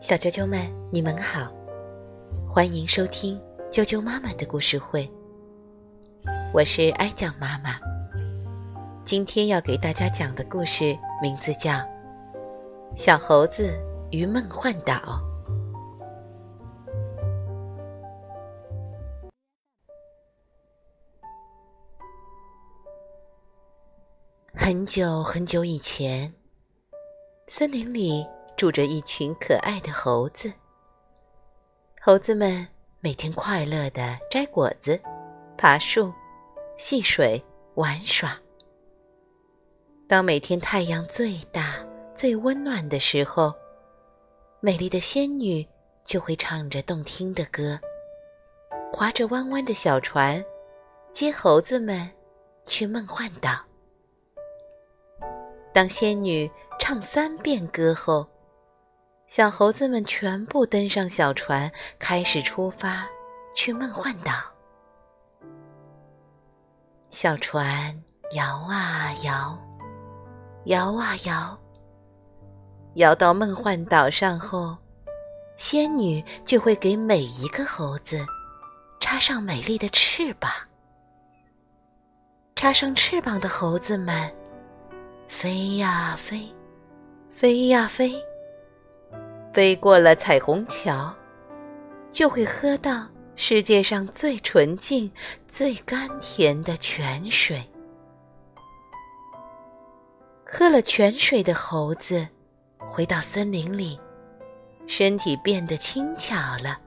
小啾啾们，你们好，欢迎收听啾啾妈妈的故事会。我是哀酱妈妈，今天要给大家讲的故事名字叫《小猴子与梦幻岛》。很久很久以前，森林里。住着一群可爱的猴子。猴子们每天快乐的摘果子、爬树、戏水、玩耍。当每天太阳最大、最温暖的时候，美丽的仙女就会唱着动听的歌，划着弯弯的小船，接猴子们去梦幻岛。当仙女唱三遍歌后，小猴子们全部登上小船，开始出发去梦幻岛。小船摇啊摇，摇啊摇，摇到梦幻岛上后，仙女就会给每一个猴子插上美丽的翅膀。插上翅膀的猴子们，飞呀飞，飞呀飞。飞过了彩虹桥，就会喝到世界上最纯净、最甘甜的泉水。喝了泉水的猴子，回到森林里，身体变得轻巧了，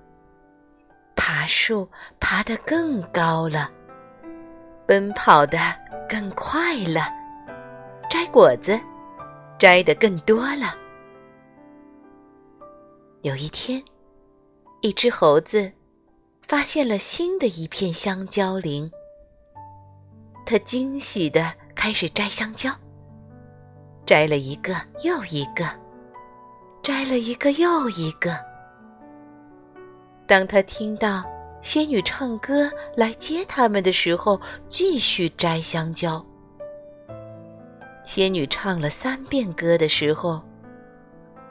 爬树爬得更高了，奔跑得更快了，摘果子摘的更多了。有一天，一只猴子发现了新的一片香蕉林。它惊喜的开始摘香蕉，摘了一个又一个，摘了一个又一个。当他听到仙女唱歌来接他们的时候，继续摘香蕉。仙女唱了三遍歌的时候，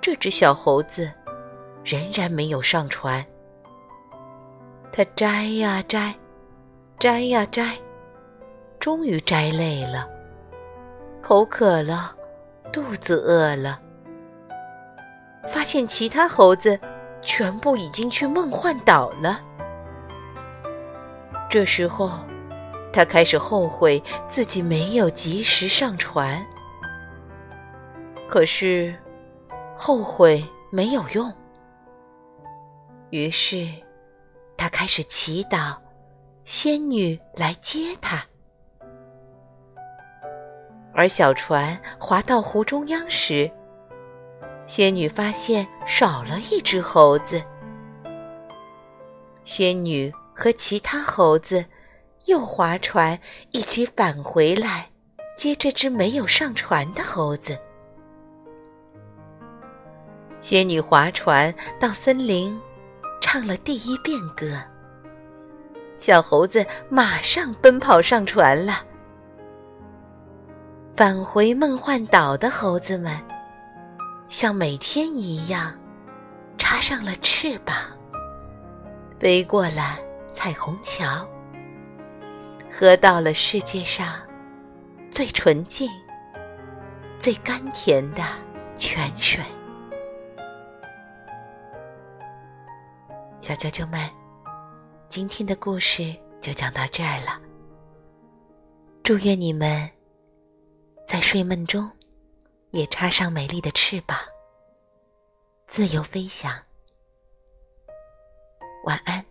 这只小猴子。仍然没有上船。他摘呀摘，摘呀摘，终于摘累了，口渴了，肚子饿了，发现其他猴子全部已经去梦幻岛了。这时候，他开始后悔自己没有及时上船。可是，后悔没有用。于是，他开始祈祷仙女来接他。而小船划到湖中央时，仙女发现少了一只猴子。仙女和其他猴子又划船一起返回来，接这只没有上船的猴子。仙女划船到森林。唱了第一遍歌，小猴子马上奔跑上船了。返回梦幻岛的猴子们，像每天一样，插上了翅膀，飞过了彩虹桥，喝到了世界上最纯净、最甘甜的泉水。小啾啾们，今天的故事就讲到这儿了。祝愿你们在睡梦中也插上美丽的翅膀，自由飞翔。晚安。